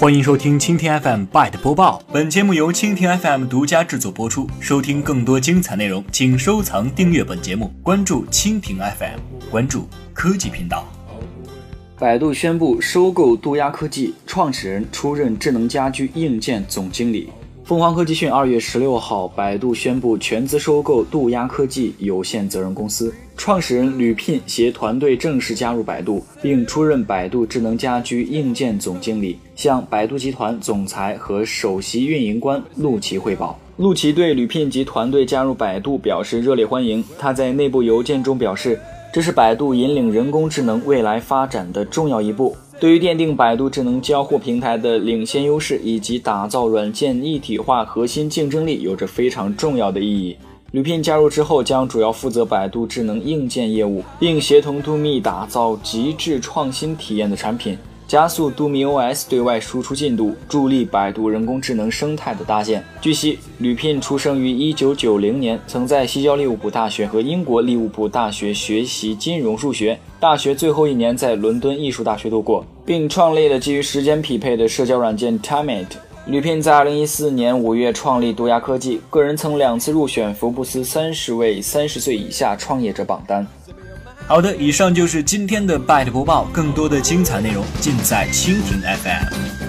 欢迎收听蜻蜓 FM Byte 播报，本节目由蜻蜓 FM 独家制作播出。收听更多精彩内容，请收藏订阅本节目，关注蜻蜓 FM，关注科技频道。百度宣布收购杜亚科技，创始人出任智能家居硬件总经理。凤凰科技讯二月十六号，百度宣布全资收购杜鸦科技有限责任公司，创始人吕聘携团队正式加入百度，并出任百度智能家居硬件总经理，向百度集团总裁和首席运营官陆琪汇报。陆琪对吕聘及团队加入百度表示热烈欢迎。他在内部邮件中表示，这是百度引领人工智能未来发展的重要一步。对于奠定百度智能交互平台的领先优势，以及打造软件一体化核心竞争力，有着非常重要的意义。吕聘加入之后，将主要负责百度智能硬件业务，并协同 DoMi 打造极致创新体验的产品。加速度米 OS 对外输出进度，助力百度人工智能生态的搭建。据悉，吕聘出生于1990年，曾在西交利物浦大学和英国利物浦大学学习金融数学，大学最后一年在伦敦艺术大学度过，并创立了基于时间匹配的社交软件 Timeit。吕聘在2014年5月创立杜亚科技，个人曾两次入选福布斯三十位三十岁以下创业者榜单。好的，以上就是今天的 Byte 播报，更多的精彩内容尽在蜻蜓 FM。